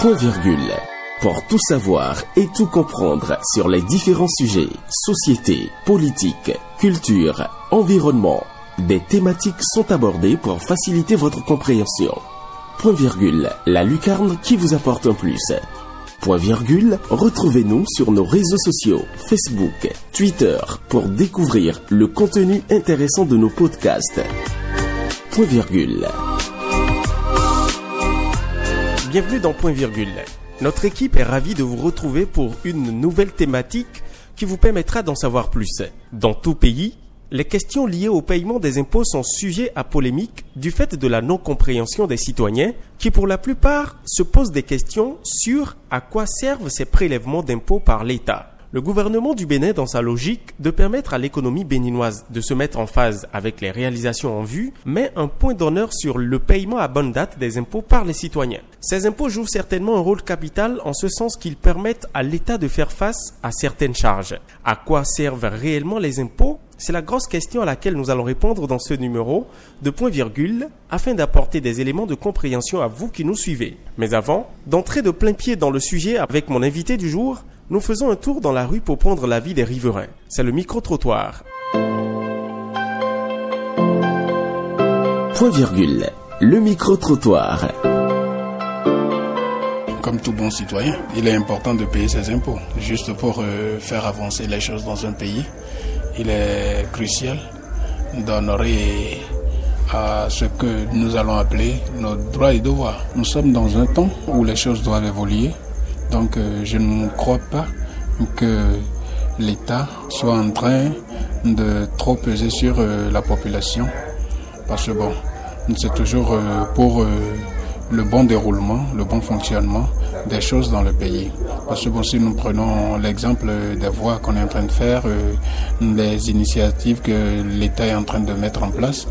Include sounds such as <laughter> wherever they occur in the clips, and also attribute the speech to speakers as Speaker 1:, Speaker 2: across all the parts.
Speaker 1: Point virgule. Pour tout savoir et tout comprendre sur les différents sujets, société, politique, culture, environnement, des thématiques sont abordées pour faciliter votre compréhension. Point virgule, la lucarne qui vous apporte un plus. Point virgule, retrouvez-nous sur nos réseaux sociaux, Facebook, Twitter, pour découvrir le contenu intéressant de nos podcasts. Point virgule.
Speaker 2: Bienvenue dans Point virgule. Notre équipe est ravie de vous retrouver pour une nouvelle thématique qui vous permettra d'en savoir plus. Dans tout pays, les questions liées au paiement des impôts sont sujets à polémique du fait de la non-compréhension des citoyens qui pour la plupart se posent des questions sur à quoi servent ces prélèvements d'impôts par l'État. Le gouvernement du Bénin, dans sa logique de permettre à l'économie béninoise de se mettre en phase avec les réalisations en vue, met un point d'honneur sur le paiement à bonne date des impôts par les citoyens. Ces impôts jouent certainement un rôle capital en ce sens qu'ils permettent à l'État de faire face à certaines charges. À quoi servent réellement les impôts? C'est la grosse question à laquelle nous allons répondre dans ce numéro de point virgule afin d'apporter des éléments de compréhension à vous qui nous suivez. Mais avant, d'entrer de plein pied dans le sujet avec mon invité du jour, nous faisons un tour dans la rue pour prendre l'avis des riverains. C'est le micro-trottoir.
Speaker 1: Point virgule, le micro-trottoir.
Speaker 3: Comme tout bon citoyen, il est important de payer ses impôts, juste pour euh, faire avancer les choses dans un pays il est crucial d'honorer à ce que nous allons appeler nos droits et devoirs. Nous sommes dans un temps où les choses doivent évoluer, donc euh, je ne crois pas que l'État soit en train de trop peser sur euh, la population, parce que bon, c'est toujours euh, pour le bon déroulement, le bon fonctionnement des choses dans le pays. Parce que bon, si nous prenons l'exemple des voies qu'on est en train de faire, des initiatives que l'État est en train de mettre en place,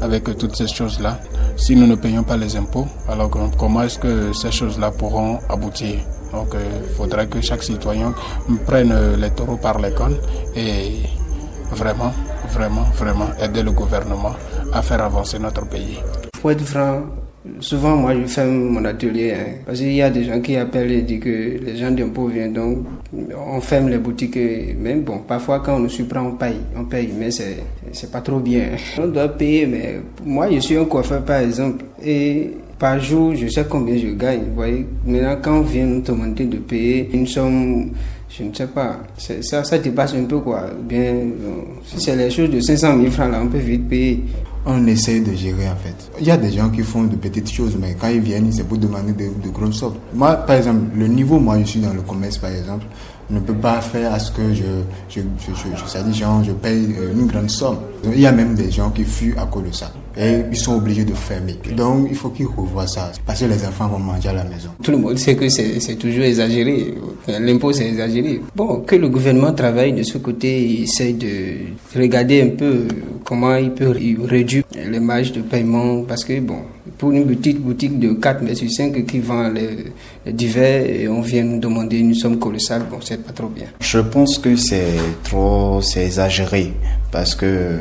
Speaker 3: avec toutes ces choses-là, si nous ne payons pas les impôts, alors comment est-ce que ces choses-là pourront aboutir? Donc il euh, faudrait que chaque citoyen prenne les taureaux par les cornes et vraiment, vraiment, vraiment aider le gouvernement à faire avancer notre pays.
Speaker 4: Pour être franc, Souvent, moi, je ferme mon atelier. Hein, parce qu'il y a des gens qui appellent et disent que les gens d'impôts viennent, donc on ferme les boutiques. Même bon, parfois, quand on nous surprend, on paye. On paye, mais c'est, pas trop bien. On doit payer, mais moi, je suis un coiffeur, par exemple, et par jour, je sais combien je gagne. Vous voyez, maintenant, quand on vient nous demander de payer une somme je ne sais pas. Ça, ça dépasse un peu quoi. Bien, si c'est les choses de 500 000 francs là, on peut vite payer
Speaker 5: on essaie de gérer en fait. Il y a des gens qui font de petites choses, mais quand ils viennent, c'est pour demander de, de grosses sommes. Moi, par exemple, le niveau, moi je suis dans le commerce par exemple, ne peut pas faire à ce que je, je, je, je, genre, je paye euh, une grande somme. Il y a même des gens qui fuient à cause de ça. Et ils sont obligés de fermer. Donc il faut qu'ils revoient ça. Parce que les enfants vont manger à la maison.
Speaker 4: Tout le monde sait que c'est toujours exagéré. L'impôt, c'est exagéré. Bon, que le gouvernement travaille de ce côté, il essaye de regarder un peu comment il peut réduire les marges de paiement. Parce que, bon, pour une petite boutique de 4 mètres sur 5 qui vend les, divers et on vient nous demander une somme colossale, bon, c'est pas trop bien.
Speaker 6: Je pense que c'est trop, c'est exagéré parce que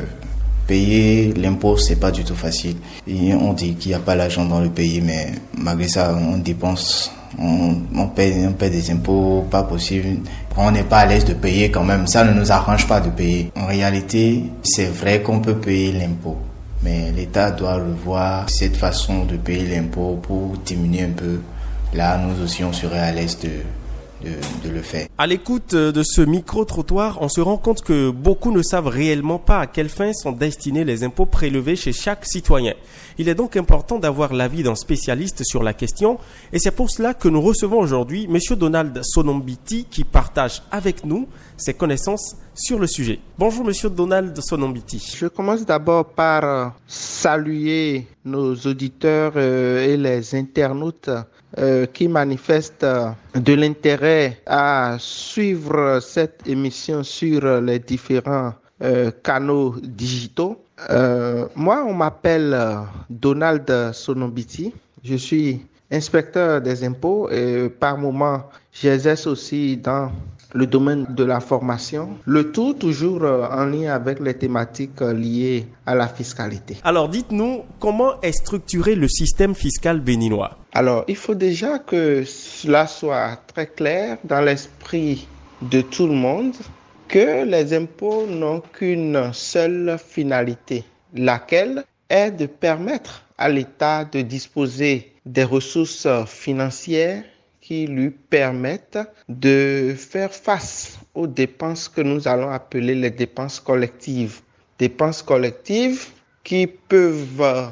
Speaker 6: payer l'impôt, c'est pas du tout facile. on dit qu'il n'y a pas l'argent dans le pays, mais malgré ça, on dépense, on, on, on paye des impôts, pas possible. On n'est pas à l'aise de payer quand même. Ça ne nous arrange pas de payer. En réalité, c'est vrai qu'on peut payer l'impôt. Mais l'État doit revoir cette façon de payer l'impôt pour diminuer un peu. Là, nous aussi, on serait à l'aise de, de, le faire.
Speaker 2: À l'écoute de ce micro-trottoir, on se rend compte que beaucoup ne savent réellement pas à quelle fin sont destinés les impôts prélevés chez chaque citoyen. Il est donc important d'avoir l'avis d'un spécialiste sur la question et c'est pour cela que nous recevons aujourd'hui M. Donald Sonombiti qui partage avec nous ses connaissances sur le sujet. Bonjour Monsieur Donald Sonombiti.
Speaker 7: Je commence d'abord par euh, saluer nos auditeurs euh, et les internautes euh, qui manifestent de l'intérêt à suivre cette émission sur les différents canaux digitaux. moi, on m'appelle Donald Sonombiti. Je suis inspecteur des impôts et par moment, j'exerce aussi dans
Speaker 8: le domaine de la formation, le tout toujours euh, en lien avec les thématiques euh, liées à la fiscalité.
Speaker 2: Alors dites-nous, comment est structuré le système fiscal béninois?
Speaker 8: Alors, il faut déjà que cela soit très clair dans l'esprit de tout le monde que les impôts n'ont qu'une seule finalité, laquelle est de permettre à l'État de disposer des ressources financières qui lui permettent de faire face aux dépenses que nous allons appeler les dépenses collectives. Dépenses collectives qui peuvent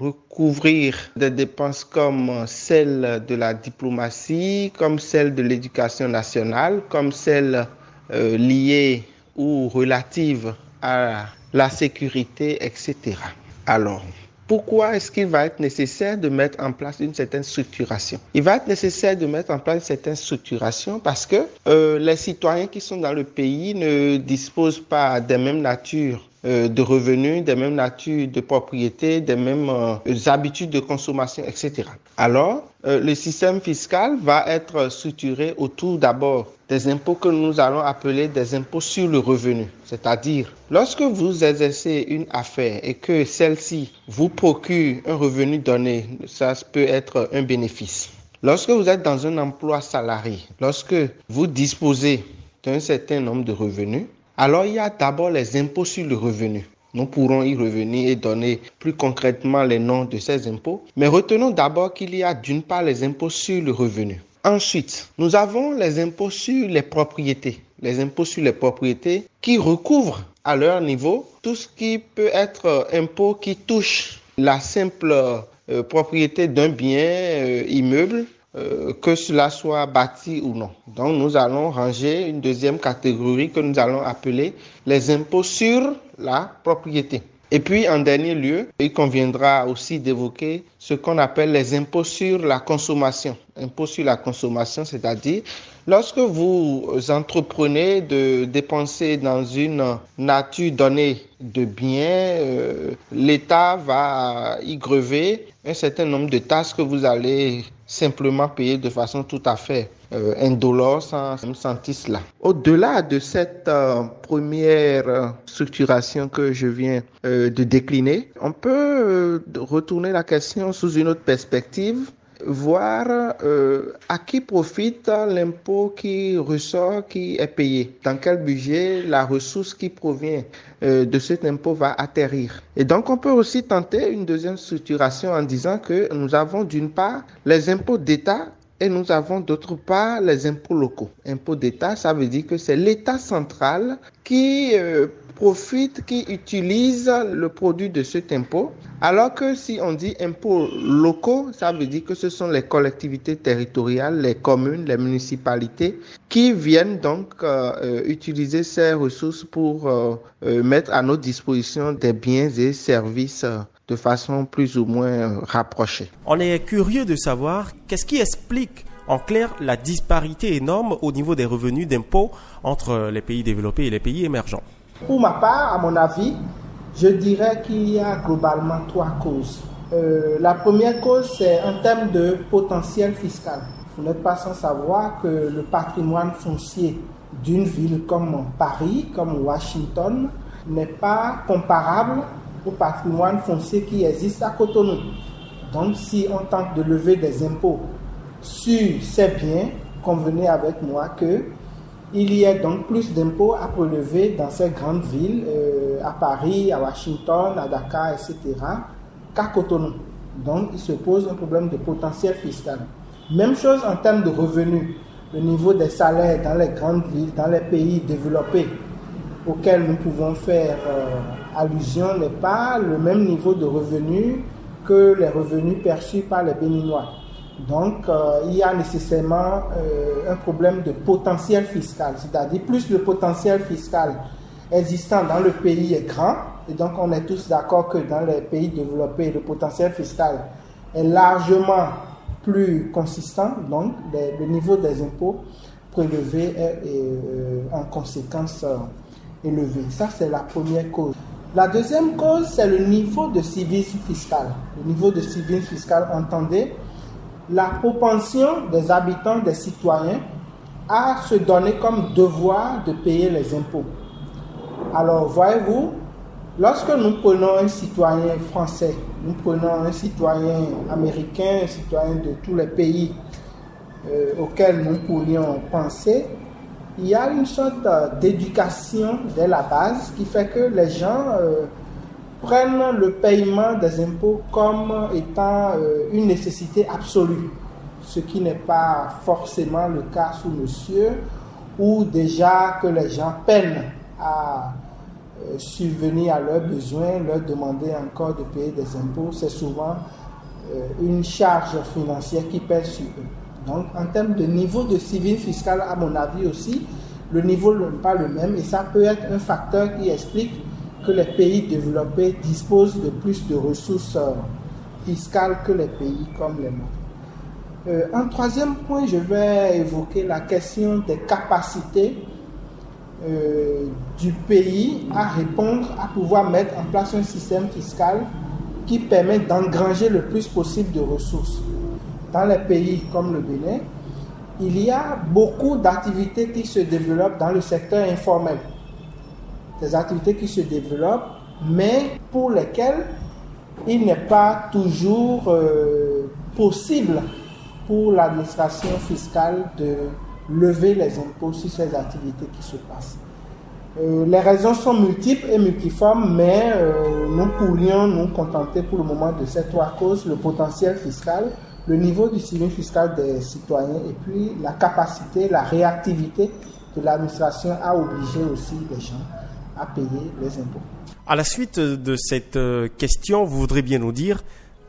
Speaker 8: recouvrir des dépenses comme celles de la diplomatie, comme celles de l'éducation nationale, comme celles euh, liées ou relatives à la sécurité, etc. Alors, pourquoi est-ce qu'il va être nécessaire de mettre en place une certaine structuration? Il va être nécessaire de mettre en place une certaine structuration parce que euh, les citoyens qui sont dans le pays ne disposent pas des mêmes natures de revenus, des mêmes natures de propriété, des mêmes euh, habitudes de consommation, etc. Alors, euh, le système fiscal va être structuré autour d'abord des impôts que nous allons appeler des impôts sur le revenu. C'est-à-dire, lorsque vous exercez une affaire et que celle-ci vous procure un revenu donné, ça peut être un bénéfice. Lorsque vous êtes dans un emploi salarié, lorsque vous disposez d'un certain nombre de revenus, alors il y a d'abord les impôts sur le revenu. Nous pourrons y revenir et donner plus concrètement les noms de ces impôts. Mais retenons d'abord qu'il y a d'une part les impôts sur le revenu. Ensuite, nous avons les impôts sur les propriétés. Les impôts sur les propriétés qui recouvrent à leur niveau tout ce qui peut être impôt qui touche la simple euh, propriété d'un bien euh, immeuble euh, que cela soit bâti ou non. Donc nous allons ranger une deuxième catégorie que nous allons appeler les impôts sur la propriété. Et puis, en dernier lieu, il conviendra aussi d'évoquer ce qu'on appelle les impôts sur la consommation. Impôts sur la consommation, c'est-à-dire lorsque vous entreprenez de dépenser dans une nature donnée de biens, euh, l'État va y grever un certain nombre de tâches que vous allez simplement payer de façon tout à fait euh, indolore sans sentir cela. Au-delà de cette euh, première structuration que je viens euh, de décliner, on peut retourner la question sous une autre perspective voir euh, à qui profite l'impôt qui ressort, qui est payé, dans quel budget la ressource qui provient euh, de cet impôt va atterrir. Et donc on peut aussi tenter une deuxième structuration en disant que nous avons d'une part les impôts d'État et nous avons d'autre part les impôts locaux. Impôts d'État, ça veut dire que c'est l'État central qui euh, profite, qui utilise le produit de cet impôt. Alors que si on dit impôts locaux, ça veut dire que ce sont les collectivités territoriales, les communes, les municipalités qui viennent donc euh, euh, utiliser ces ressources pour mettre à notre disposition des biens et services de façon plus ou moins rapprochée.
Speaker 2: On est curieux de savoir qu'est-ce qui explique en clair la disparité énorme au niveau des revenus d'impôts entre les pays développés et les pays émergents.
Speaker 8: Pour ma part, à mon avis, je dirais qu'il y a globalement trois causes. Euh, la première cause, c'est en termes de potentiel fiscal. Vous n'êtes pas sans savoir que le patrimoine foncier d'une ville comme Paris, comme Washington, n'est pas comparable au patrimoine foncier qui existe à Cotonou. Donc si on tente de lever des impôts sur ces biens, convenez avec moi que il y a donc plus d'impôts à prélever dans ces grandes villes, euh, à Paris, à Washington, à Dakar, etc., qu'à Cotonou. Donc il se pose un problème de potentiel fiscal. Même chose en termes de revenus. Le niveau des salaires dans les grandes villes, dans les pays développés auxquels nous pouvons faire euh, allusion n'est pas le même niveau de revenus que les revenus perçus par les Béninois. Donc, euh, il y a nécessairement euh, un problème de potentiel fiscal, c'est-à-dire plus le potentiel fiscal existant dans le pays est grand, et donc on est tous d'accord que dans les pays développés, le potentiel fiscal est largement plus consistant, donc le niveau des impôts prélevés est, euh, en conséquence élevé. Ça, c'est la première cause. La deuxième cause, c'est le niveau de civisme fiscal. Le niveau de civisme fiscal, entendez, la propension des habitants, des citoyens, a se donné comme devoir de payer les impôts. Alors, voyez-vous, lorsque nous prenons un citoyen français, nous prenons un citoyen américain, un citoyen de tous les pays euh, auxquels nous pourrions penser, il y a une sorte d'éducation dès la base qui fait que les gens euh, prennent le paiement des impôts comme étant euh, une nécessité absolue, ce qui n'est pas forcément le cas sous monsieur, où déjà que les gens peinent à euh, subvenir à leurs besoins, leur demander encore de payer des impôts, c'est souvent une charge financière qui pèse sur eux. Donc, en termes de niveau de civil fiscal, à mon avis aussi, le niveau n'est pas le même et ça peut être un facteur qui explique que les pays développés disposent de plus de ressources euh, fiscales que les pays comme les nôtres. Euh, un troisième point, je vais évoquer la question des capacités euh, du pays à répondre, à pouvoir mettre en place un système fiscal qui permet d'engranger le plus possible de ressources dans les pays comme le Bénin, il y a beaucoup d'activités qui se développent dans le secteur informel. Des activités qui se développent, mais pour lesquelles il n'est pas toujours euh, possible pour l'administration fiscale de lever les impôts sur ces activités qui se passent. Euh, les raisons sont multiples et multiformes, mais euh, nous pourrions nous contenter pour le moment de ces trois causes, le potentiel fiscal, le niveau du civil fiscal des citoyens et puis la capacité, la réactivité de l'administration à obliger aussi les gens à payer les impôts.
Speaker 2: À la suite de cette euh, question, vous voudrez bien nous dire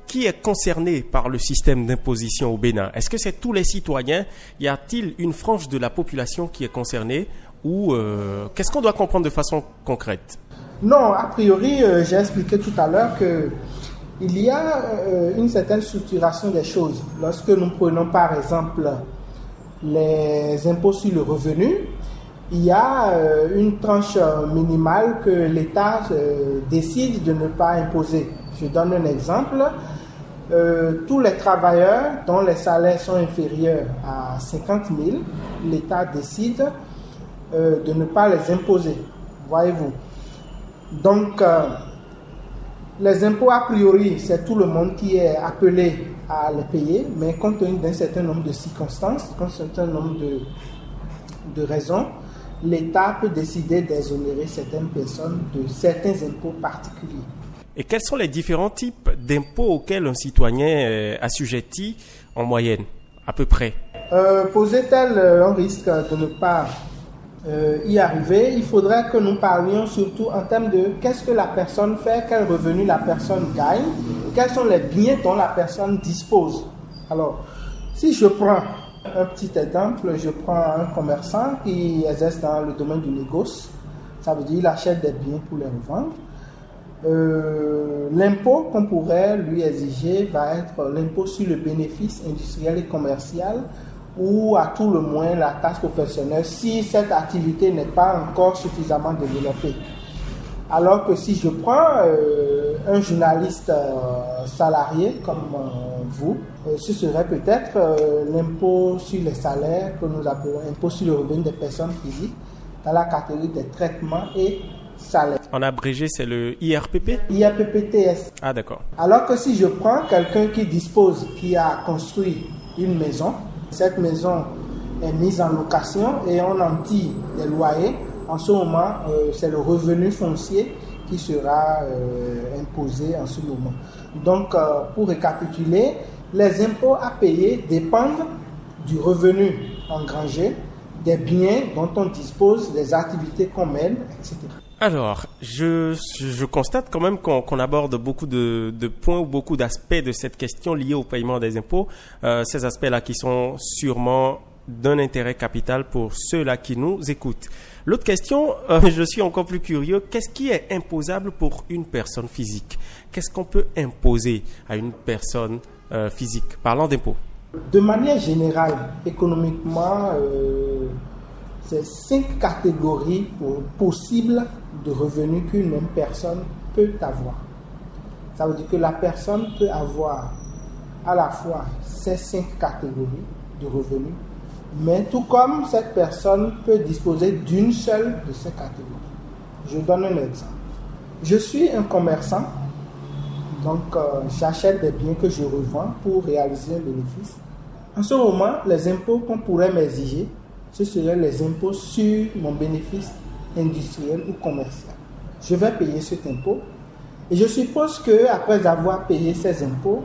Speaker 2: qui est concerné par le système d'imposition au Bénin. Est-ce que c'est tous les citoyens? Y a-t-il une frange de la population qui est concernée? Ou euh, qu'est-ce qu'on doit comprendre de façon concrète?
Speaker 8: Non, a priori, euh, j'ai expliqué tout à l'heure que il y a euh, une certaine structuration des choses. Lorsque nous prenons par exemple les impôts sur le revenu, il y a euh, une tranche minimale que l'État euh, décide de ne pas imposer. Je donne un exemple. tous les travailleurs dont les salaires sont inférieurs à 50 000, l'État décide de ne pas les imposer. Voyez-vous. Donc, les impôts, a priori, c'est tout le monde qui est appelé à les payer, mais compte tenu d'un certain nombre de circonstances, d'un certain nombre de, de raisons, l'État peut décider d'exonérer certaines personnes de certains impôts particuliers.
Speaker 2: Et quels sont les différents types d'impôts auxquels un citoyen est assujetti en moyenne, à peu près?
Speaker 8: Euh, Posait-elle un risque de ne pas euh, y arriver, il faudrait que nous parlions surtout en termes de qu'est-ce que la personne fait, quel revenu la personne gagne, quels sont les biens dont la personne dispose. Alors, si je prends un petit exemple, je prends un commerçant qui exerce dans le domaine du négoce, ça veut dire qu'il achète des biens pour les revendre. Euh, l'impôt qu'on pourrait lui exiger va être l'impôt sur le bénéfice industriel et commercial ou à tout le moins la taxe professionnelle si cette activité n'est pas encore suffisamment développée. Alors que si je prends euh, un journaliste euh, salarié comme euh, vous, ce serait peut-être l'impôt sur les salaires que nous appelons impôt sur le revenu des personnes physiques dans la catégorie des traitements et salaires.
Speaker 2: En abrégé, c'est le IRPP
Speaker 8: IRPPTS.
Speaker 2: Ah d'accord.
Speaker 8: Alors que si je prends quelqu'un qui dispose, qui a construit une maison, cette maison est mise en location et on en tire des loyers. En ce moment, euh, c'est le revenu foncier qui sera euh, imposé en ce moment. Donc, euh, pour récapituler, les impôts à payer dépendent du revenu engrangé, des biens dont on dispose, des activités qu'on mène, etc.
Speaker 2: Alors, je, je constate quand même qu'on aborde beaucoup de, de, points ou beaucoup d'aspects de cette question liée au paiement des impôts. Euh, ces aspects-là qui sont sûrement d'un intérêt capital pour ceux-là qui nous écoutent. L'autre question, euh, <laughs> je suis encore plus curieux, qu'est-ce qui est imposable pour une personne physique? Qu'est-ce qu'on peut imposer à une personne euh, physique? Parlant d'impôts.
Speaker 8: De manière générale, économiquement, euh, c'est cinq catégories possibles de revenus qu'une même personne peut avoir. Ça veut dire que la personne peut avoir à la fois ces cinq catégories de revenus. Mais tout comme cette personne peut disposer d'une seule de ces catégories. Je donne un exemple. Je suis un commerçant, donc euh, j'achète des biens que je revends pour réaliser un bénéfice. En ce moment, les impôts qu'on pourrait m'exiger, ce seraient les impôts sur mon bénéfice industriel ou commercial. Je vais payer cet impôt et je suppose que après avoir payé ces impôts,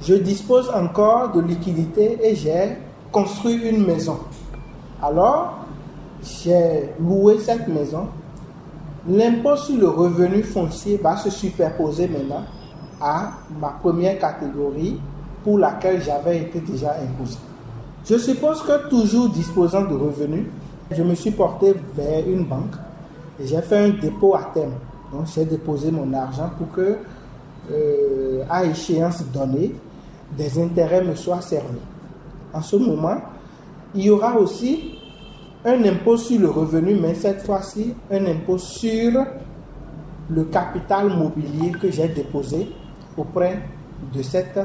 Speaker 8: je dispose encore de liquidités et j'ai construit une maison. Alors, j'ai loué cette maison. L'impôt sur le revenu foncier va se superposer maintenant à ma première catégorie pour laquelle j'avais été déjà imposé. Je suppose que toujours disposant de revenus, je me suis porté vers une banque et j'ai fait un dépôt à terme. Donc j'ai déposé mon argent pour que, euh, à échéance donnée, des intérêts me soient servis. En ce moment, il y aura aussi un impôt sur le revenu, mais cette fois-ci, un impôt sur le capital mobilier que j'ai déposé auprès de cette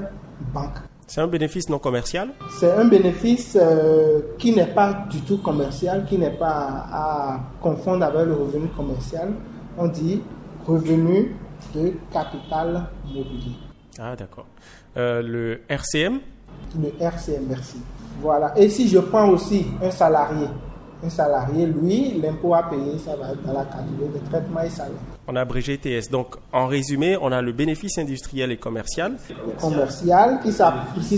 Speaker 8: banque.
Speaker 2: C'est un bénéfice non commercial
Speaker 8: C'est un bénéfice euh, qui n'est pas du tout commercial, qui n'est pas à confondre avec le revenu commercial. On dit revenu de capital mobilier.
Speaker 2: Ah d'accord. Euh, le RCM
Speaker 8: Le RCM, merci. Voilà. Et si je prends aussi un salarié, un salarié, lui, l'impôt à payer, ça va être dans la catégorie de traitement et salaire.
Speaker 2: On a abrégé TS. Donc, en résumé, on a le bénéfice industriel et commercial.
Speaker 8: Commercial qui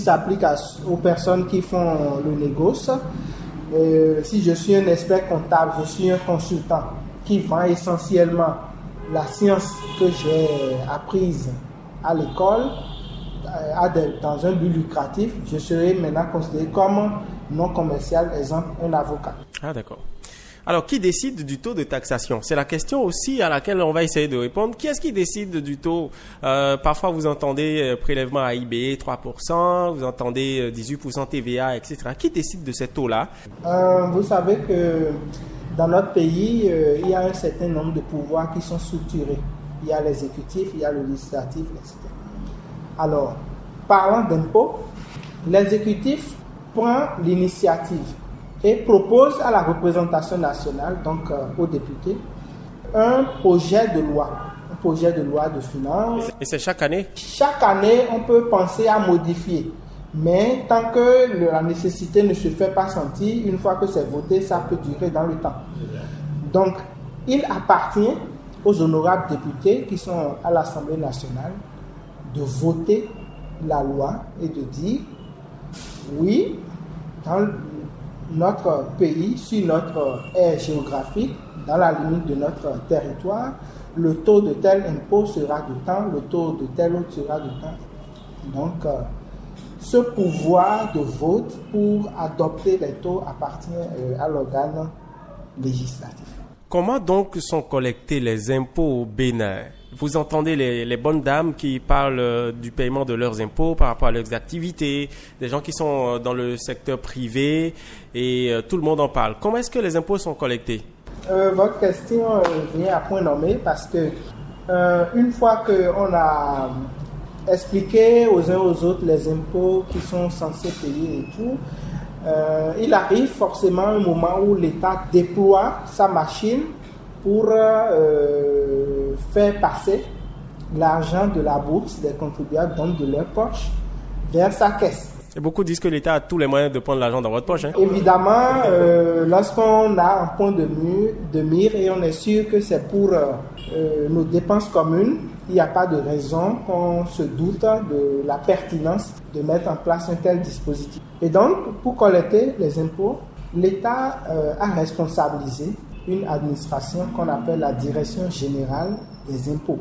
Speaker 8: s'applique aux personnes qui font le négoce. Euh, si je suis un expert comptable, je suis un consultant qui vend essentiellement la science que j'ai apprise à l'école euh, dans un but lucratif, je serai maintenant considéré comme non commercial, exemple un avocat.
Speaker 2: Ah d'accord. Alors, qui décide du taux de taxation? C'est la question aussi à laquelle on va essayer de répondre. Qui est-ce qui décide du taux? Euh, Parfois, vous entendez euh, prélèvement AIB 3%, vous entendez 18% TVA, etc. Qui décide de ces taux-là?
Speaker 8: Vous savez que dans notre pays, il y a un certain nombre de pouvoirs qui sont structurés. Il y a l'exécutif, il y a le législatif, etc. Alors, parlant d'impôts, l'exécutif prend l'initiative et propose à la représentation nationale, donc euh, aux députés, un projet de loi, un projet de loi de finances.
Speaker 2: Et c'est chaque année?
Speaker 8: Chaque année, on peut penser à modifier. Mais tant que la nécessité ne se fait pas sentir, une fois que c'est voté, ça peut durer dans le temps. Donc, il appartient aux honorables députés qui sont à l'Assemblée nationale de voter la loi et de dire oui, dans notre pays, sur notre aire géographique, dans la limite de notre territoire, le taux de tel impôt sera de temps, le taux de tel autre sera de temps. Donc, euh, ce pouvoir de vote pour adopter les taux appartient euh, à l'organe législatif.
Speaker 2: Comment donc sont collectés les impôts au Bénin? Vous entendez les, bonnes dames qui parlent euh, du paiement de leurs impôts par rapport à leurs activités, des gens qui sont euh, dans le secteur privé et euh, tout le monde en parle. Comment est-ce que les impôts sont collectés?
Speaker 8: Votre question vient à point nommé parce que une fois qu'on a expliqué aux uns aux autres les impôts qui sont censés payer et tout, il arrive forcément un moment où l'État déploie sa machine pour faire passer l'argent de la bourse des contribuables, donc de leur poche, vers sa caisse.
Speaker 2: Et beaucoup disent que l'État a tous les moyens de prendre l'argent dans votre poche. Hein?
Speaker 8: Évidemment, euh, lorsqu'on a un point de, mire, de mire et on est sûr que c'est pour euh, nos dépenses communes, il n'y a pas de raison qu'on se doute de la pertinence de mettre en place un tel dispositif. Et donc, pour collecter les impôts, l'État a responsabilisé une administration qu'on appelle la Direction générale des impôts.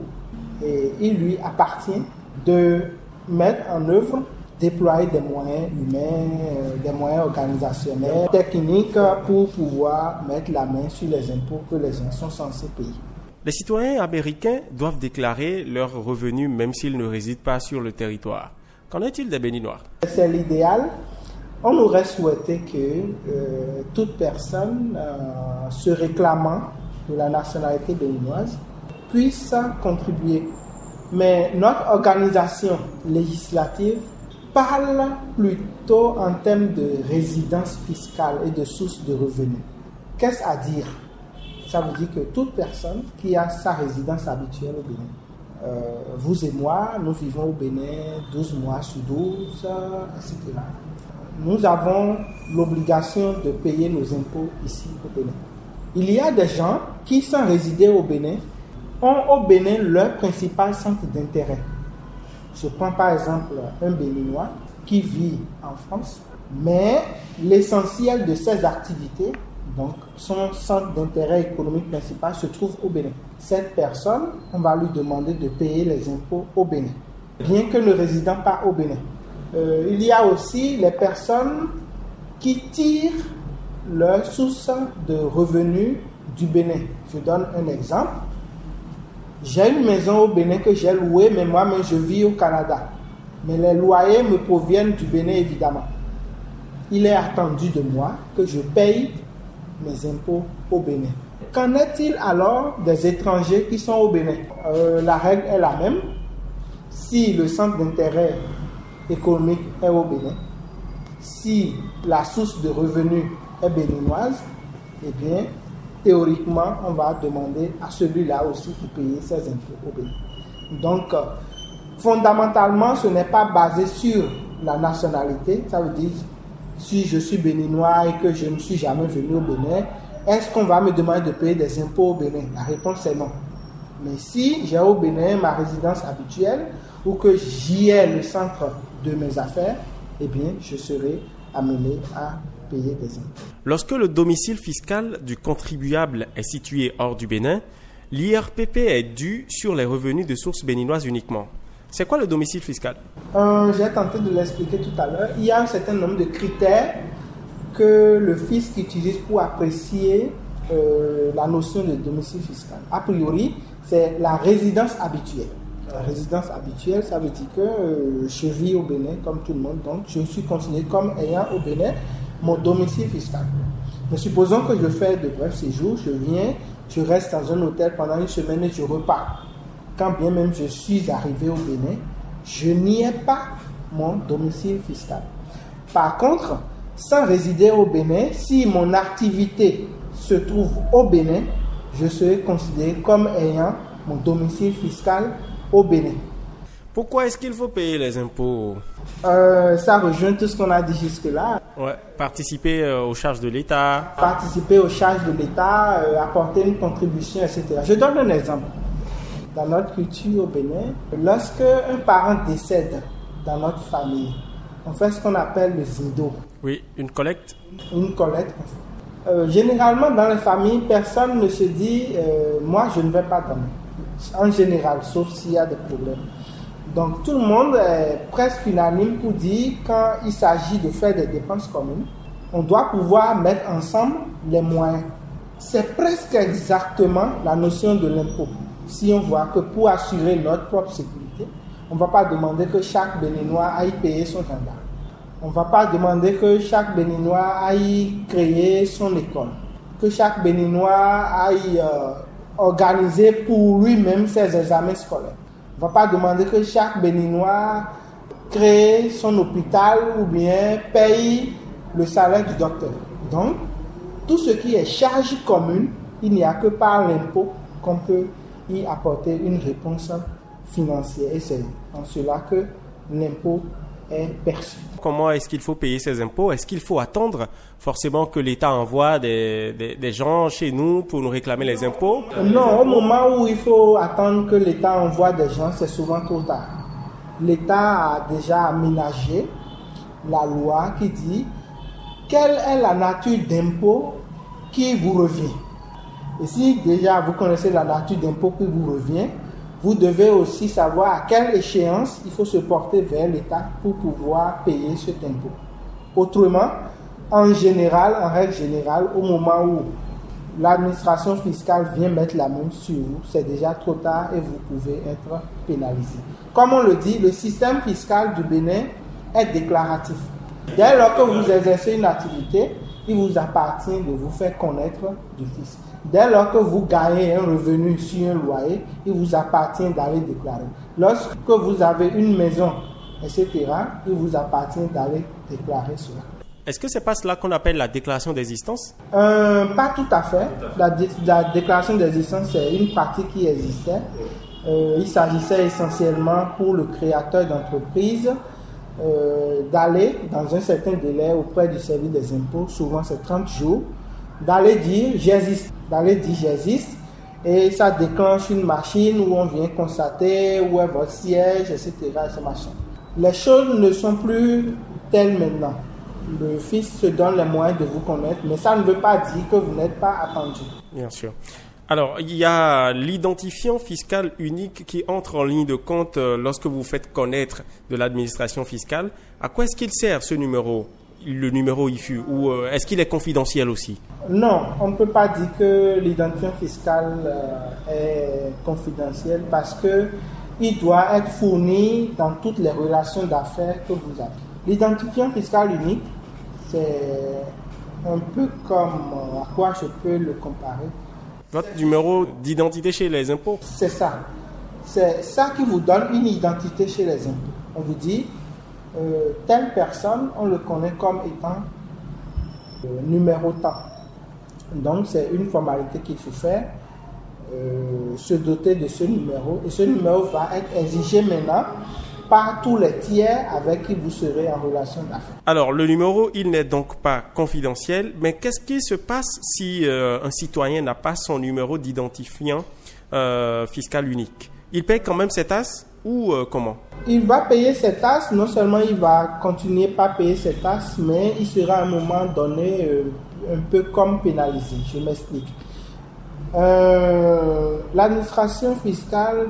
Speaker 8: Et il lui appartient de mettre en œuvre, déployer des moyens humains, euh, des moyens organisationnels, techniques pour pouvoir mettre la main sur les impôts que les gens sont censés payer.
Speaker 2: Les citoyens américains doivent déclarer leurs revenus même s'ils ne résident pas sur le territoire. Qu'en est-il des Béninois?
Speaker 8: C'est l'idéal on aurait souhaité que euh, toute personne euh, se réclamant de la nationalité béninoise puisse contribuer. Mais notre organisation législative parle plutôt en termes de résidence fiscale et de source de revenus. Qu'est-ce à dire? Ça veut dire que toute personne qui a sa résidence habituelle au Bénin, euh, vous et moi, nous vivons au Bénin 12 mois sur 12, etc. Nous avons l'obligation de payer nos impôts ici au Bénin. Il y a des gens qui, sans résider au Bénin, ont au Bénin leur principal centre d'intérêt. Je prends par exemple un Béninois qui vit en France, mais l'essentiel de ses activités, donc son centre d'intérêt économique principal, se trouve au Bénin. Cette personne, on va lui demander de payer les impôts au Bénin, bien que ne résidant pas au Bénin. Euh, il y a aussi les personnes qui tirent leur source de revenus du Bénin. Je donne un exemple. J'ai une maison au Bénin que j'ai louée, mais moi-même je vis au Canada. Mais les loyers me proviennent du Bénin évidemment. Il est attendu de moi que je paye mes impôts au Bénin. Qu'en est-il alors des étrangers qui sont au Bénin? Euh, La règle est la même. Si le centre d'intérêt économique est au Bénin, si la source de revenus est béninoise, eh bien, théoriquement, on va demander à celui-là aussi de payer ses impôts au Bénin. Donc, euh, fondamentalement, ce n'est pas basé sur la nationalité. Ça veut dire, si je suis béninois et que je ne suis jamais venu au Bénin, est-ce qu'on va me demander de payer des impôts au Bénin? La réponse est non. Mais si j'ai au Bénin ma résidence habituelle ou que j'y ai le centre de mes affaires, eh bien, je serai amené à payer des impôts.
Speaker 2: Lorsque le domicile fiscal du contribuable est situé hors du Bénin, l'IRPP est dû sur les revenus de sources béninoises uniquement. C'est quoi le domicile fiscal?
Speaker 8: Euh, J'ai tenté de l'expliquer tout à l'heure. Il y a un certain nombre de critères que le fisc utilise pour apprécier euh, la notion de domicile fiscal. A priori, c'est la résidence habituelle. La résidence habituelle, ça veut dire que euh, je vis au Bénin comme tout le monde, donc je suis considéré comme ayant au Bénin mon domicile fiscal. Mais supposons que je fais de brefs séjours, je viens, je reste dans un hôtel pendant une semaine et je repars. Quand bien même je suis arrivé au Bénin, je n'y ai pas mon domicile fiscal. Par contre, sans résider au Bénin, si mon activité se trouve au Bénin, je serai considéré comme ayant mon domicile fiscal au Bénin.
Speaker 2: Pourquoi est-ce qu'il faut payer les impôts
Speaker 8: euh, Ça rejoint tout ce qu'on a dit jusque-là.
Speaker 2: Ouais, participer euh, aux charges de l'État.
Speaker 8: Participer aux charges de l'État, euh, apporter une contribution, etc. Je donne un exemple. Dans notre culture au Bénin, lorsque un parent décède dans notre famille, on fait ce qu'on appelle le zindo.
Speaker 2: Oui, une collecte.
Speaker 8: Une collecte. généralement, dans les familles, personne ne se dit moi, je ne vais pas donner en général, sauf s'il y a des problèmes. Donc tout le monde est presque unanime pour dire quand il s'agit de faire des dépenses communes, on doit pouvoir mettre ensemble les moyens. C'est presque exactement la notion de l'impôt. Si on voit que pour assurer notre propre sécurité, on ne va pas demander que chaque Béninois aille payer son gendarme. On ne va pas demander que chaque Béninois aille créer son école. Que chaque Béninois aille euh, organiser pour lui-même ses examens scolaires. On ne va pas demander que chaque Béninois crée son hôpital ou bien paye le salaire du docteur. Donc, tout ce qui est charge commune, il n'y a que par l'impôt qu'on peut y apporter une réponse financière. Et c'est en cela que l'impôt est.
Speaker 2: Comment est-ce qu'il faut payer ses impôts? Est-ce qu'il faut attendre forcément que l'État envoie des, des, gens chez nous pour nous réclamer les impôts?
Speaker 8: Non, au moment où il faut attendre que l'État envoie des gens, c'est souvent trop tard. L'État a déjà aménagé la loi qui dit quelle est la nature d'impôt qui vous revient. Et si déjà vous connaissez la nature d'impôt qui vous revient, vous devez aussi savoir à quelle échéance il faut se porter vers l'État pour pouvoir payer cet impôt. Autrement, en général, en règle générale, au moment où l'administration fiscale vient mettre la main sur vous, c'est déjà trop tard et vous pouvez être pénalisé. Comme on le dit, le système fiscal du Bénin est déclaratif. Dès lors que vous exercez une activité, il vous appartient de vous faire connaître du fisc. Dès lors que vous gagnez un revenu sur un loyer, il vous appartient d'aller déclarer. Lorsque vous avez une maison etc., il vous appartient d'aller déclarer cela.
Speaker 2: Est-ce que c'est pas cela qu'on appelle la déclaration d'existence?
Speaker 8: Euh, Pas tout à fait. La, la déclaration d'existence, c'est une partie qui existait. Euh, il s'agissait essentiellement pour le créateur d'entreprise euh, d'aller dans un certain délai auprès du service des impôts, souvent c'est 30 jours, d'aller dire j'existe, d'aller dire j'existe, et ça déclenche une machine où on vient constater où est votre siège, etc. Les choses ne sont plus telles maintenant. Le Fils se donne les moyens de vous connaître, mais ça ne veut pas dire que vous n'êtes pas attendu.
Speaker 2: Bien sûr. Alors, il y a l'identifiant fiscal unique qui entre en ligne de compte euh, lorsque vous faites connaître de l'administration fiscale. À quoi est-ce qu'il sert ce numéro? Le numéro IFU ou euh, est-ce qu'il est confidentiel aussi?
Speaker 8: Non, on ne peut pas dire que l'identifiant fiscal euh, est confidentiel parce que il doit être fourni dans toutes les relations d'affaires que vous avez. L'identifiant fiscal unique, c'est un peu comme à quoi je peux le comparer
Speaker 2: votre numéro d'identité chez les impôts?
Speaker 8: C'est ça. C'est ça qui vous donne une identité chez les impôts. On vous dit, euh, telle personne, on le connaît comme étant euh, numéro temps. Donc c'est une formalité qu'il faut faire, euh, se doter de ce numéro. Et ce numéro va être exigé maintenant par tous les tiers avec qui vous serez en relation d'affaires.
Speaker 2: Alors, le numéro, il n'est donc pas confidentiel, mais qu'est-ce qui se passe si euh, un citoyen n'a pas son numéro d'identifiant fiscal unique? Il paye quand même ses tasses? Ou euh, comment?
Speaker 8: Il va payer ses tasses, non seulement il va continuer par payer ses tasses, mais il sera à un moment donné un peu comme pénalisé. Je m'explique. L'administration fiscale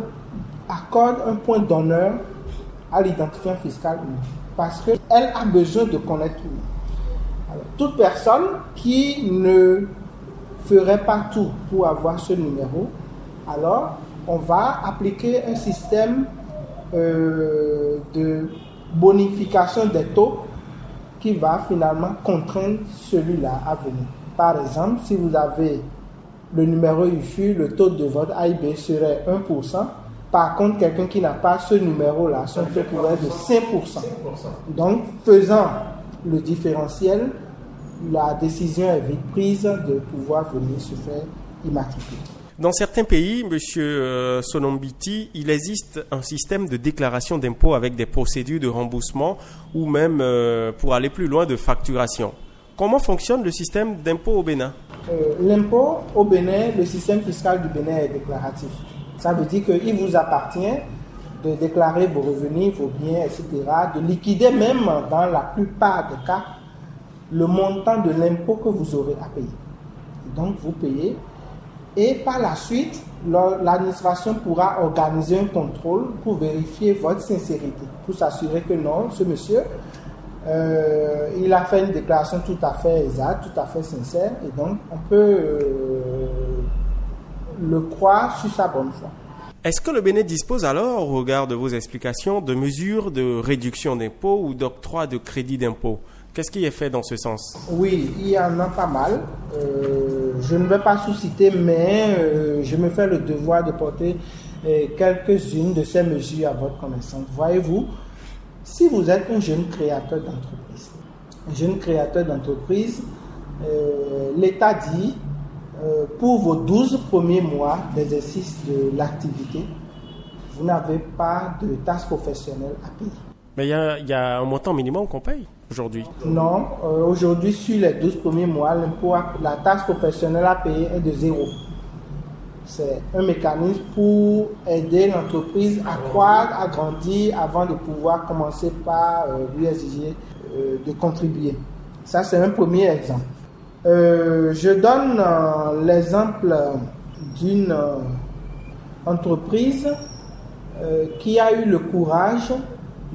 Speaker 8: accorde un point d'honneur à l'identifiant fiscal parce qu'elle a besoin de connaître tout. toute personne qui ne ferait pas tout pour avoir ce numéro, alors on va appliquer un système euh, de bonification des taux qui va finalement contraindre celui-là à venir. Par exemple, si vous avez le numéro IFU, le taux de votre AIB serait 1%, par contre, quelqu'un qui n'a pas ce numéro-là, son taux pourrait être de 5%. Donc, faisant le différentiel, la décision est vite prise de pouvoir venir se faire immatriculer.
Speaker 2: Dans certains pays, Monsieur euh, Sonombiti, il existe un système de déclaration d'impôt avec des procédures de remboursement ou même, euh, pour aller plus loin, de facturation. Comment fonctionne le système d'impôt au Bénin?
Speaker 8: Euh, L'impôt au Bénin, le système fiscal du Bénin est déclaratif. Ça veut dire qu'il vous appartient de déclarer vos revenus, vos biens, etc., de liquider même dans la plupart des cas le montant de l'impôt que vous aurez à payer. donc vous payez et par la suite, l'administration pourra organiser un contrôle pour vérifier votre sincérité, pour s'assurer que non, ce monsieur, euh, il a fait une déclaration tout à fait exacte, tout à fait sincère, et donc on peut euh, le croire sur sa bonne foi.
Speaker 2: Est-ce que le Bénin dispose alors, au regard de vos explications, de mesures de réduction d'impôts ou d'octroi de crédit d'impôt? Qu'est-ce qui est fait dans ce sens?
Speaker 8: Oui, il y en a pas mal. Euh, je ne vais pas sous-citer, mais euh, je me fais le devoir de porter euh, quelques-unes de ces mesures à votre connaissance. Voyez-vous, si vous êtes un jeune créateur d'entreprise, un jeune créateur d'entreprise, l'État dit pour vos 12 premiers mois d'exercice de l'activité, vous n'avez pas de taxe professionnelle à payer.
Speaker 2: Mais il y, a un montant minimum qu'on paye
Speaker 8: Non, euh, aujourd'hui, sur les 12 premiers mois, la taxe professionnelle à payer est de zéro. C'est un mécanisme pour aider l'entreprise à croître, à grandir avant de pouvoir commencer par euh, lui exiger de contribuer. Ça, c'est un premier exemple. Euh, je donne euh, l'exemple d'une euh, entreprise qui a eu le courage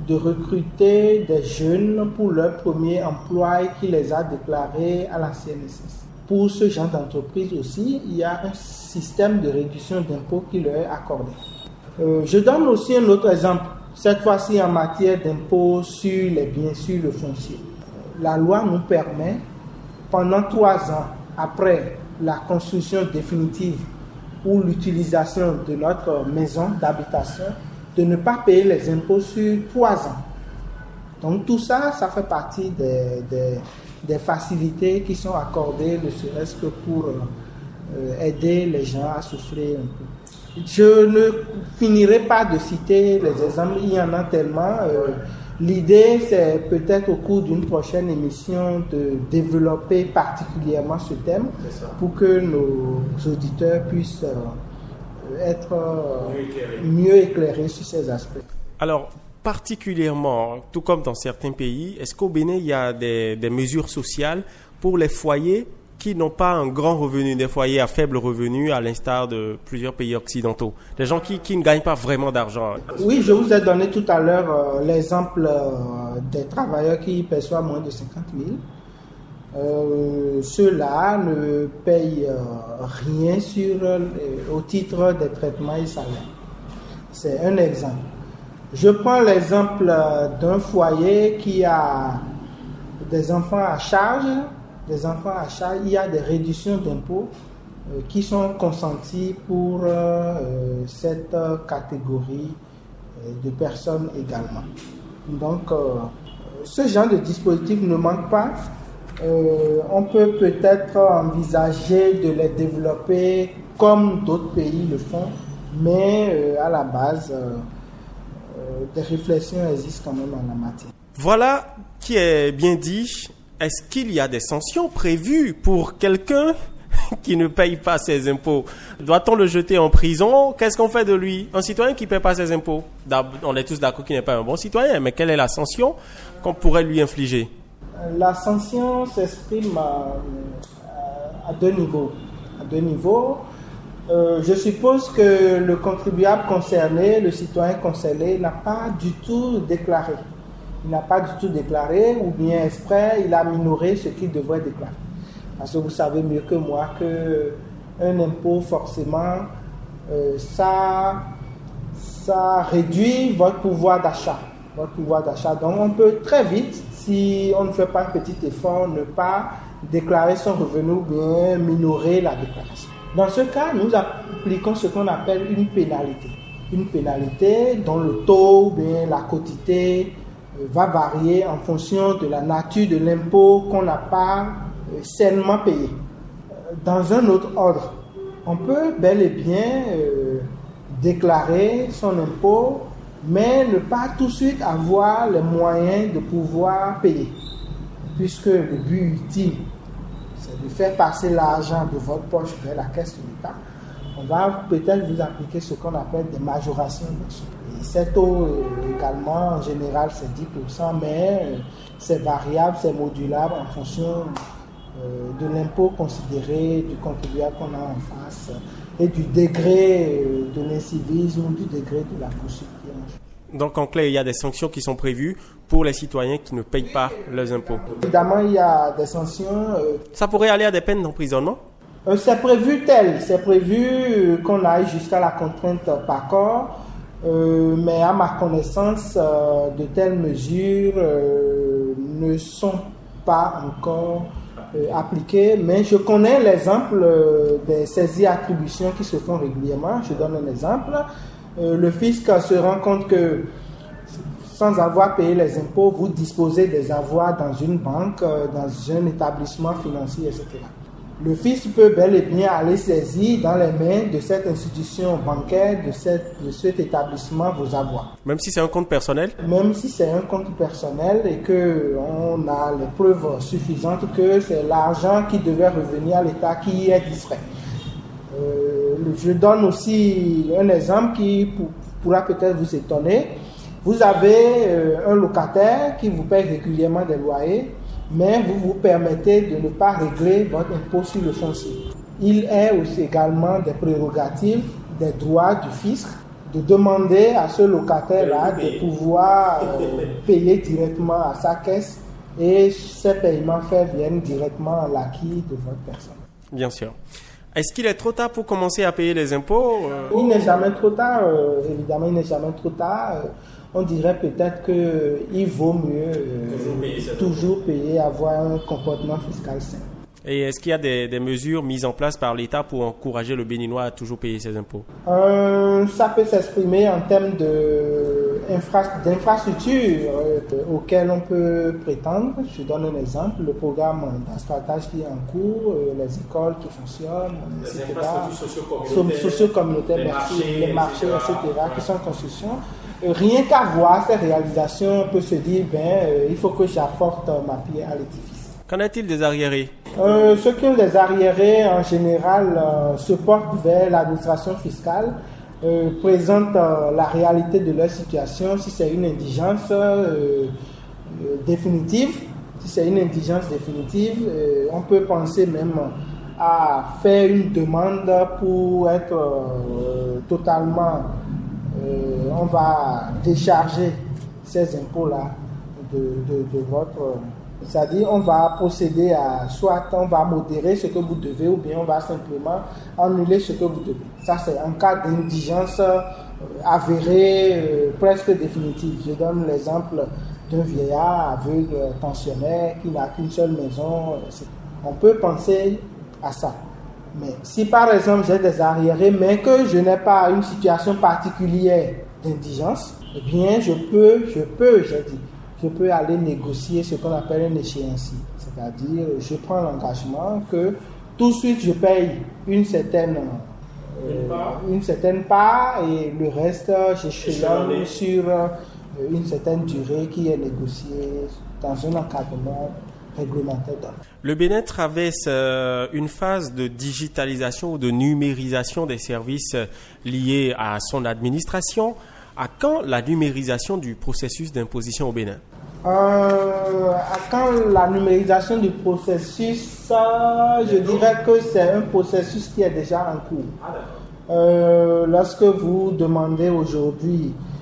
Speaker 8: de recruter des jeunes pour leur premier emploi qui les a déclarés à la CNSS. Pour ce genre d'entreprise aussi, il y a un système de réduction d'impôts qui leur est accordé. je donne aussi un autre exemple, cette fois-ci en matière d'impôts sur les biens, sur le foncier. La loi nous permet pendant trois ans après la construction définitive ou l'utilisation de notre maison d'habitation, de ne pas payer les impôts sur trois ans. Donc tout ça, ça fait partie des, des, facilités qui sont accordées, ne serait-ce que pour euh, aider les gens à souffler un peu. Je ne finirai pas de citer les exemples, il y en a tellement. Euh, l'idée, c'est peut-être au cours d'une prochaine émission de développer particulièrement ce thème pour que nos auditeurs puissent euh, être mieux éclairés sur ces aspects.
Speaker 2: Alors, particulièrement, tout comme dans certains pays, est-ce qu'au Bénin, il y a des, mesures sociales pour les foyers qui n'ont pas un grand revenu, des foyers à faible revenu, à l'instar de plusieurs pays occidentaux, des gens qui, qui ne gagnent pas vraiment d'argent.
Speaker 8: Oui, je vous ai donné tout à l'heure euh, l'exemple euh, des travailleurs qui perçoivent moins de 50 000. Euh, ceux-là ne payent rien sur, au titre des traitements et salaires. C'est un exemple. Je prends l'exemple d'un foyer qui a des enfants à charge. Des enfants à charge, il y a des réductions d'impôts euh, qui sont consenties pour euh, euh, cette catégorie de personnes également. Donc, ce genre de dispositif ne manque pas. On peut peut-être envisager de les développer comme d'autres pays le font, mais à la base, des réflexions existent quand même en la matière.
Speaker 2: Voilà qui est bien dit. Est-ce qu'il y a des sanctions prévues pour quelqu'un <laughs> qui ne paye pas ses impôts? Doit-on le jeter en prison? Qu'est-ce qu'on fait de lui? Un citoyen qui ne paye pas ses impôts? On est tous d'accord qu'il n'est pas un bon citoyen, mais quelle est la sanction qu'on pourrait lui infliger?
Speaker 8: La sanction s'exprime à, à, deux niveaux. À deux niveaux. Euh, je suppose que le contribuable concerné, le citoyen concerné, n'a pas du tout déclaré. Il n'a pas du tout déclaré, ou bien exprès, il a minoré ce qu'il devrait déclarer. Parce que vous savez mieux que moi que un impôt, forcément, euh, ça, ça réduit votre pouvoir d'achat. Votre pouvoir d'achat. Donc, on peut très vite, si on ne fait pas un petit effort, ne pas déclarer son revenu bien minorer la déclaration. Dans ce cas, nous appliquons ce qu'on appelle une pénalité. Une pénalité dont le taux, bien la quantité euh, va varier en fonction de la nature de l'impôt qu'on n'a pas euh, sainement payé. Euh, dans un autre ordre, on peut bel et bien déclarer son impôt, mais ne pas tout de suite avoir les moyens de pouvoir payer, puisque le but ultime de faire passer l'argent de votre poche vers la caisse de l'État, on va peut-être vous appliquer ce qu'on appelle des majorations Et cet taux, euh, également, en général, c'est 10%, mais euh, c'est variable, c'est modulable en fonction euh, de l'impôt considéré, du contribuable qu'on a en face et du degré de l'incivisme du degré de la poursuite
Speaker 2: donc, en clé, il y a des sanctions qui sont prévues pour les citoyens qui ne payent pas leurs impôts.
Speaker 8: Évidemment, il y a des sanctions. Euh,
Speaker 2: Ça pourrait aller à des peines d'emprisonnement?
Speaker 8: Euh, C'est prévu tel. C'est prévu euh, qu'on aille jusqu'à la contrainte par corps. mais à ma connaissance, de telles mesures ne sont pas encore appliquées. Mais je connais l'exemple des saisies attributions qui se font régulièrement. Je donne un exemple. Euh, le fisc se rend compte que sans avoir payé les impôts, vous disposez des avoirs dans une banque, euh, dans un établissement financier, etc. Le fisc peut bel et bien aller saisir dans les mains de cette institution bancaire, de, cette, de cet établissement, vos avoirs.
Speaker 2: Même si c'est un compte personnel?
Speaker 8: Même si c'est un compte personnel et qu'on a les preuves suffisantes que c'est l'argent qui devait revenir à l'État qui est distrait. Euh, je donne aussi un exemple qui pourra peut-être vous étonner. Vous avez euh, un locataire qui vous paye régulièrement des loyers, mais vous vous permettez de ne pas régler votre impôt sur le foncier. Il est aussi également des prérogatives, des droits du fisc de demander à ce locataire-là de pouvoir euh, <laughs> payer directement à sa caisse et ces paiements faits viennent directement à l'acquis de votre personne.
Speaker 2: Bien sûr. Est-ce qu'il est trop tard pour commencer à payer les impôts
Speaker 8: euh? Il n'est jamais trop tard, euh, évidemment, il n'est jamais trop tard. Euh, on dirait peut-être qu'il vaut mieux toujours payer, avoir un comportement fiscal sain.
Speaker 2: Et est-ce qu'il y a des, mesures mises en place par l'État pour encourager le Béninois à toujours payer ses impôts?
Speaker 8: Ça peut s'exprimer en termes d'infrastructures euh, auxquelles on peut prétendre. Je donne un exemple, le programme d'asphaltage qui est en cours, euh, les écoles qui fonctionnent,
Speaker 2: les
Speaker 8: etc. socio-communautaires, les marchés, etc., qui sont en construction. Rien qu'à voir ces réalisations, on peut se dire, ben, il faut que j'apporte ma pierre à l'édifice.
Speaker 2: Qu'en est-il des arriérés?
Speaker 8: Ceux qui ont des arriérés, en général, se portent vers l'administration fiscale euh, présentent euh, la réalité de leur situation, si c'est une indigence euh, définitive, si c'est une indigence définitive, on peut penser même à faire une demande pour être totalement, on va décharger ces impôts-là de, de, votre c'est-à-dire, on va procéder à soit on va modérer ce que vous devez ou bien on va simplement annuler ce que vous devez. Ça, c'est un cas d'indigence euh, avérée, euh, presque définitive. Je donne l'exemple d'un vieillard aveugle pensionnaire qui n'a qu'une seule maison. On peut penser à ça. Mais si par exemple j'ai des arriérés, mais que je n'ai pas une situation particulière d'indigence, eh bien je peux, je peux, j'ai dit, je peux aller négocier ce qu'on appelle un échéancier. C'est-à-dire, je prends l'engagement que tout de suite, je paye une certaine, euh, une certaine part et le reste, j'échelonne sur euh, une certaine durée qui est négociée dans un encadrement réglementaire.
Speaker 2: Le Bénin traverse euh, une phase de digitalisation ou de numérisation des services liés à son administration. À quand la numérisation du processus d'imposition au Bénin?
Speaker 8: Euh, À quand la numérisation du processus Je dirais que c'est un processus qui est déjà en cours. Euh, lorsque vous demandez aujourd'hui euh,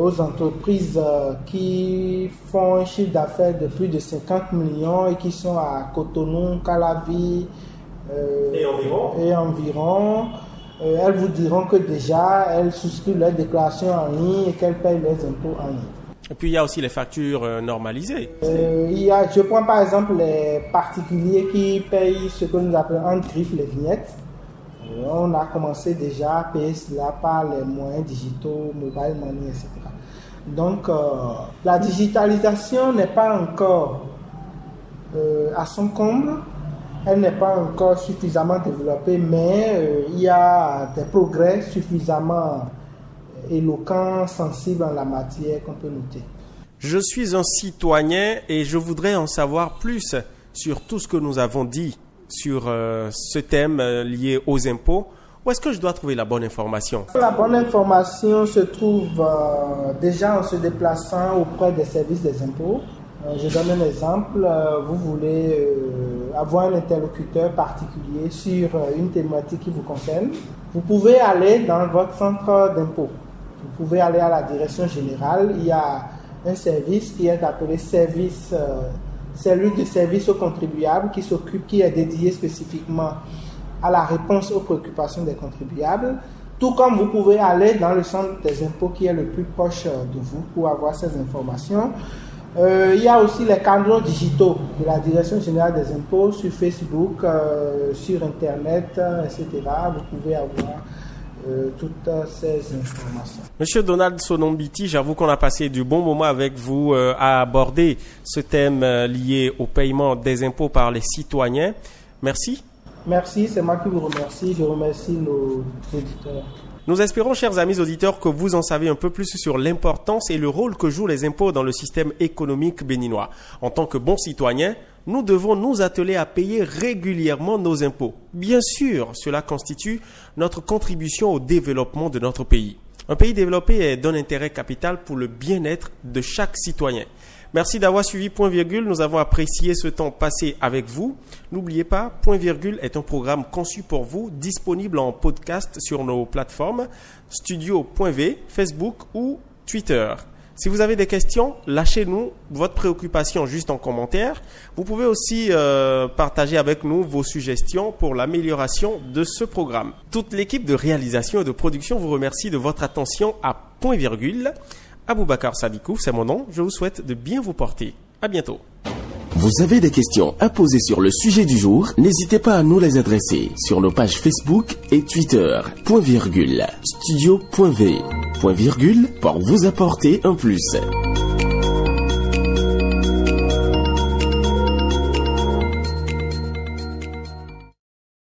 Speaker 8: aux entreprises qui font un chiffre d'affaires de plus de 50 millions et qui sont à Cotonou, Calavi et environ euh, elles vous diront que déjà, elles souscrivent leurs déclarations en ligne et qu'elles payent leurs impôts en ligne.
Speaker 2: Et puis il y a aussi les factures euh, normalisées.
Speaker 8: Euh, il y a, je prends par exemple les particuliers qui payent ce que nous appelons en griffe les vignettes. On a commencé déjà à payer cela par les moyens digitaux, mobile money, etc. Donc la digitalisation n'est pas encore à son comble elle n'est pas encore suffisamment développée, mais euh, il y a des progrès suffisamment éloquents, sensibles en la matière qu'on peut noter.
Speaker 2: Je suis un citoyen et je voudrais en savoir plus sur tout ce que nous avons dit sur euh, ce thème euh, lié aux impôts. Où est-ce que je dois trouver la bonne information?
Speaker 8: La bonne information se trouve déjà en se déplaçant auprès des services des impôts. Euh, je donne un exemple. Euh, vous voulez euh, avoir un interlocuteur particulier sur une thématique qui vous concerne. Vous pouvez aller dans votre centre d'impôt. Vous pouvez aller à la direction générale. Il y a un service qui est appelé service, cellule de service aux contribuables qui s'occupe, qui est dédié spécifiquement à la réponse aux préoccupations des contribuables. Tout comme vous pouvez aller dans le centre des impôts qui est le plus proche de vous pour avoir ces informations. Euh, il y a aussi les canaux digitaux de la Direction générale des impôts sur Facebook, euh, sur Internet, euh, etc. Vous pouvez avoir toutes ces informations.
Speaker 2: Monsieur Donald Sonombiti, j'avoue qu'on a passé du bon moment avec vous à aborder ce thème lié au paiement des impôts par les citoyens. Merci.
Speaker 8: Merci, c'est moi qui vous remercie. Je remercie nos auditeurs.
Speaker 2: Nous espérons, chers amis auditeurs, que vous en savez un peu plus sur l'importance et le rôle que jouent les impôts dans le système économique béninois. En tant que bons citoyens, nous devons nous atteler à payer régulièrement nos impôts. Bien sûr, cela constitue notre contribution au développement de notre pays. Un pays développé est d'un intérêt capital pour le bien-être de chaque citoyen. Merci d'avoir suivi Point Virgule. Nous avons apprécié ce temps passé avec vous. N'oubliez pas, Point Virgule est un programme conçu pour vous, disponible en podcast sur nos plateformes studio.v, Facebook ou Twitter. Si vous avez des questions, lâchez-nous votre préoccupation juste en commentaire. Vous pouvez aussi euh, partager avec nous vos suggestions pour l'amélioration de ce programme. Toute l'équipe de réalisation et de production vous remercie de votre attention à Point Virgule. Aboubacar Sadikou, c'est mon nom. Je vous souhaite de bien vous porter. À bientôt.
Speaker 1: Vous avez des questions à poser sur le sujet du jour N'hésitez pas à nous les adresser sur nos pages Facebook et Twitter. Point virgule. Studio.v.
Speaker 2: Point virgule pour vous apporter un plus.